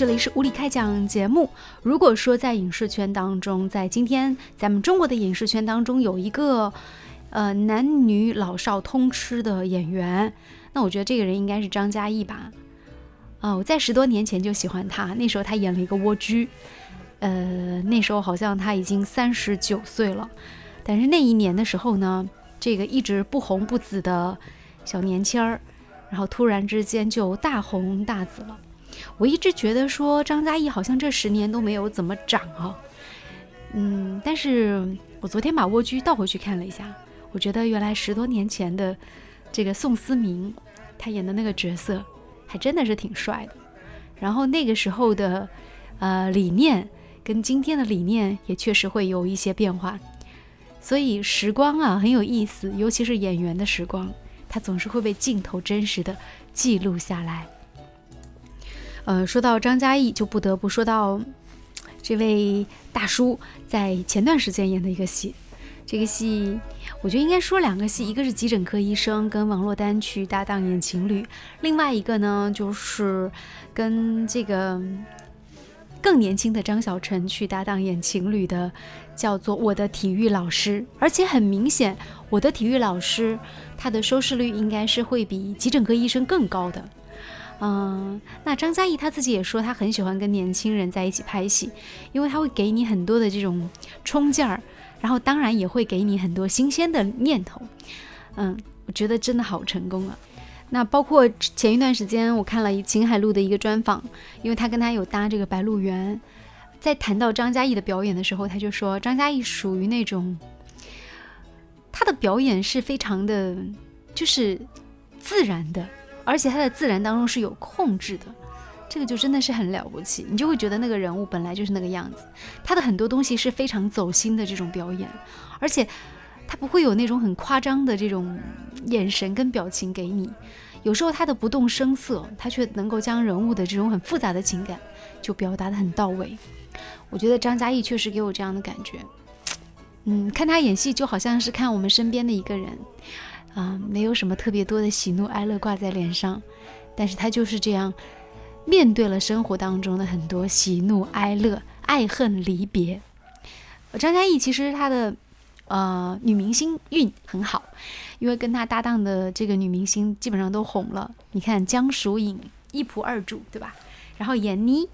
这里是无理开讲节目。如果说在影视圈当中，在今天咱们中国的影视圈当中有一个呃男女老少通吃的演员，那我觉得这个人应该是张嘉译吧。啊，我在十多年前就喜欢他，那时候他演了一个蜗居，呃，那时候好像他已经三十九岁了，但是那一年的时候呢，这个一直不红不紫的小年轻儿，然后突然之间就大红大紫了。我一直觉得说张嘉译好像这十年都没有怎么长啊，嗯，但是我昨天把蜗居倒回去看了一下，我觉得原来十多年前的这个宋思明，他演的那个角色。还真的是挺帅的，然后那个时候的，呃，理念跟今天的理念也确实会有一些变化，所以时光啊很有意思，尤其是演员的时光，它总是会被镜头真实的记录下来。呃，说到张嘉译，就不得不说到这位大叔在前段时间演的一个戏。这个戏，我觉得应该说两个戏，一个是急诊科医生跟王珞丹去搭档演情侣，另外一个呢就是跟这个更年轻的张小晨去搭档演情侣的，叫做《我的体育老师》，而且很明显，《我的体育老师》它的收视率应该是会比急诊科医生更高的。嗯，那张嘉译他自己也说，他很喜欢跟年轻人在一起拍戏，因为他会给你很多的这种冲劲儿。然后当然也会给你很多新鲜的念头，嗯，我觉得真的好成功啊。那包括前一段时间我看了秦海璐的一个专访，因为他跟他有搭这个《白鹿原》，在谈到张嘉译的表演的时候，他就说张嘉译属于那种，他的表演是非常的，就是自然的，而且他在自然当中是有控制的。这个就真的是很了不起，你就会觉得那个人物本来就是那个样子，他的很多东西是非常走心的这种表演，而且他不会有那种很夸张的这种眼神跟表情给你，有时候他的不动声色，他却能够将人物的这种很复杂的情感就表达的很到位。我觉得张嘉译确实给我这样的感觉，嗯，看他演戏就好像是看我们身边的一个人，啊，没有什么特别多的喜怒哀乐挂在脸上，但是他就是这样。面对了生活当中的很多喜怒哀乐、爱恨离别，张嘉译其实他的呃女明星运很好，因为跟他搭档的这个女明星基本上都红了。你看江疏影一仆二主，对吧？然后闫妮，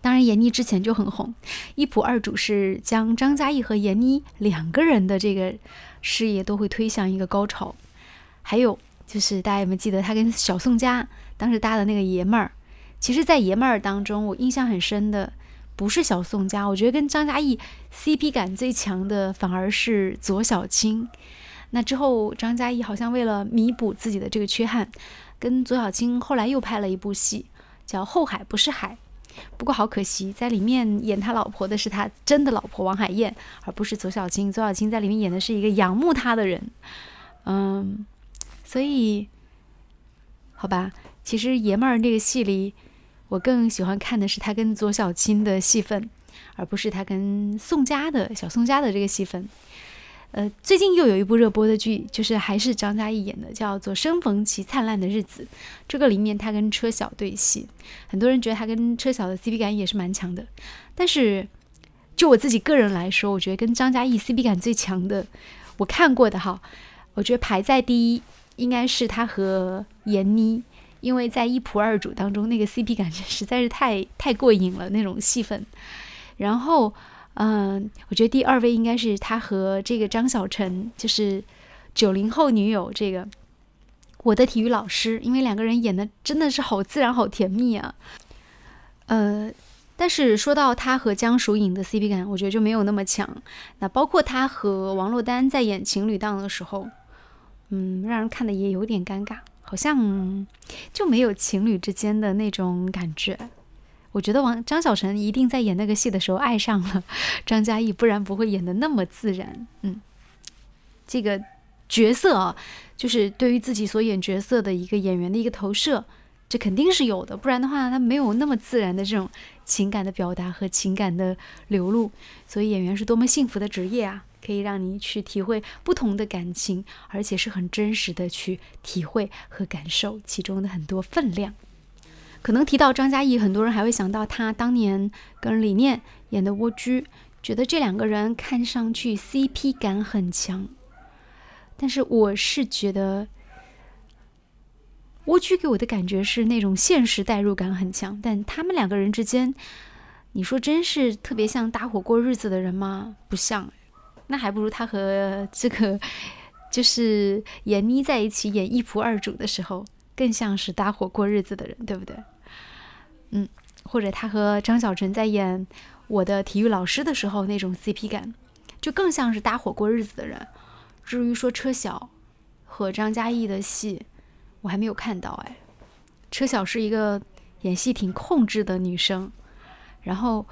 当然闫妮之前就很红，一仆二主是将张嘉译和闫妮两个人的这个事业都会推向一个高潮。还有就是大家有没有记得他跟小宋佳？当时搭的那个爷们儿，其实，在爷们儿当中，我印象很深的不是小宋佳，我觉得跟张嘉译 CP 感最强的反而是左小青。那之后，张嘉译好像为了弥补自己的这个缺憾，跟左小青后来又拍了一部戏，叫《后海不是海》。不过好可惜，在里面演他老婆的是他真的老婆王海燕，而不是左小青。左小青在里面演的是一个仰慕他的人。嗯，所以，好吧。其实爷们儿这个戏里，我更喜欢看的是他跟左小青的戏份，而不是他跟宋佳的小宋佳的这个戏份。呃，最近又有一部热播的剧，就是还是张嘉译演的，叫做《生逢其灿烂的日子》。这个里面他跟车晓对戏，很多人觉得他跟车晓的 CP 感也是蛮强的。但是就我自己个人来说，我觉得跟张嘉译 CP 感最强的，我看过的哈，我觉得排在第一应该是他和闫妮。因为在一仆二主当中，那个 CP 感 实在是太太过瘾了，那种戏份。然后，嗯，我觉得第二位应该是他和这个张小晨，就是九零后女友这个我的体育老师，因为两个人演的真的是好自然、好甜蜜啊。呃，但是说到他和江疏影的 CP 感，我觉得就没有那么强。那包括他和王珞丹在演情侣档的时候，嗯，让人看的也有点尴尬。好像就没有情侣之间的那种感觉。我觉得王张小晨一定在演那个戏的时候爱上了 张嘉译，不然不会演的那么自然。嗯，这个角色啊，就是对于自己所演角色的一个演员的一个投射，这肯定是有的。不然的话，他没有那么自然的这种情感的表达和情感的流露。所以演员是多么幸福的职业啊！可以让你去体会不同的感情，而且是很真实的去体会和感受其中的很多分量。可能提到张嘉译，很多人还会想到他当年跟李念演的《蜗居》，觉得这两个人看上去 CP 感很强。但是我是觉得，《蜗居》给我的感觉是那种现实代入感很强，但他们两个人之间，你说真是特别像搭伙过日子的人吗？不像，那还不如他和这个就是闫妮在一起演一仆二主的时候。更像是搭伙过日子的人，对不对？嗯，或者他和张小晨在演我的体育老师的时候那种 CP 感，就更像是搭伙过日子的人。至于说车晓和张嘉译的戏，我还没有看到哎。车晓是一个演戏挺控制的女生，然后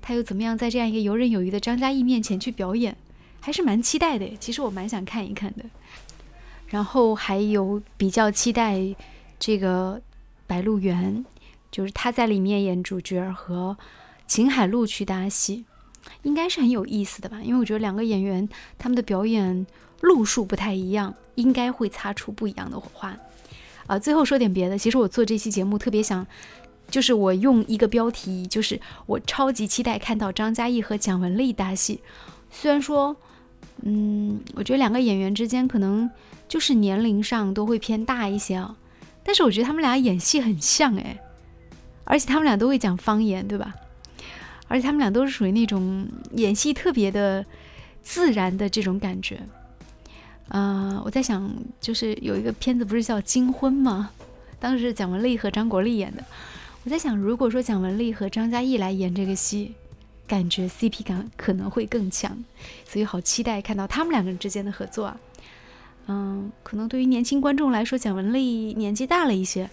她又怎么样在这样一个游刃有余的张嘉译面前去表演，还是蛮期待的。其实我蛮想看一看的。然后还有比较期待。这个《白鹿原》就是他在里面演主角和秦海璐去搭戏，应该是很有意思的吧？因为我觉得两个演员他们的表演路数不太一样，应该会擦出不一样的火花。啊，最后说点别的，其实我做这期节目特别想，就是我用一个标题，就是我超级期待看到张嘉译和蒋雯丽搭戏。虽然说，嗯，我觉得两个演员之间可能就是年龄上都会偏大一些啊。但是我觉得他们俩演戏很像哎，而且他们俩都会讲方言，对吧？而且他们俩都是属于那种演戏特别的自然的这种感觉。啊，我在想，就是有一个片子不是叫《金婚》吗？当时蒋雯丽和张国立演的。我在想，如果说蒋雯丽和张嘉译来演这个戏，感觉 CP 感可能会更强，所以好期待看到他们两个人之间的合作啊！嗯，可能对于年轻观众来说，蒋雯丽年纪大了一些，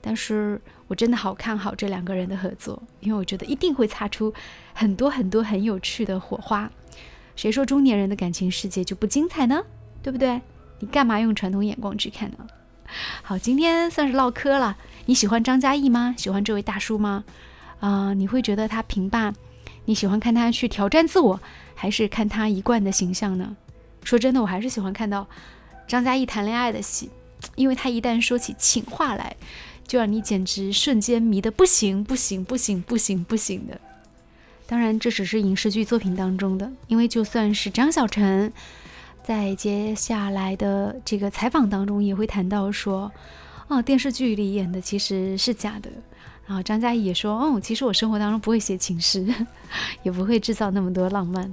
但是我真的好看好这两个人的合作，因为我觉得一定会擦出很多很多很有趣的火花。谁说中年人的感情世界就不精彩呢？对不对？你干嘛用传统眼光去看呢？好，今天算是唠嗑了。你喜欢张嘉译吗？喜欢这位大叔吗？啊，你会觉得他平霸？你喜欢看他去挑战自我，还是看他一贯的形象呢？说真的，我还是喜欢看到。张嘉译谈恋爱的戏，因为他一旦说起情话来，就让你简直瞬间迷得不行不行不行不行不行的。当然，这只是影视剧作品当中的，因为就算是张小晨，在接下来的这个采访当中也会谈到说，哦，电视剧里演的其实是假的。然后张嘉译也说，哦，其实我生活当中不会写情诗，也不会制造那么多浪漫。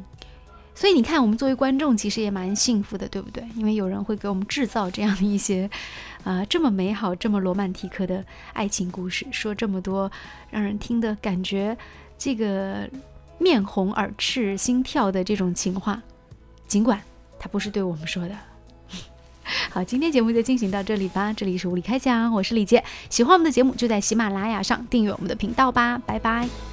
所以你看，我们作为观众其实也蛮幸福的，对不对？因为有人会给我们制造这样的一些，啊，这么美好、这么罗曼蒂克的爱情故事，说这么多让人听的感觉这个面红耳赤、心跳的这种情话，尽管他不是对我们说的。好，今天节目就进行到这里吧。这里是物理开讲，我是李杰。喜欢我们的节目，就在喜马拉雅上订阅我们的频道吧。拜拜。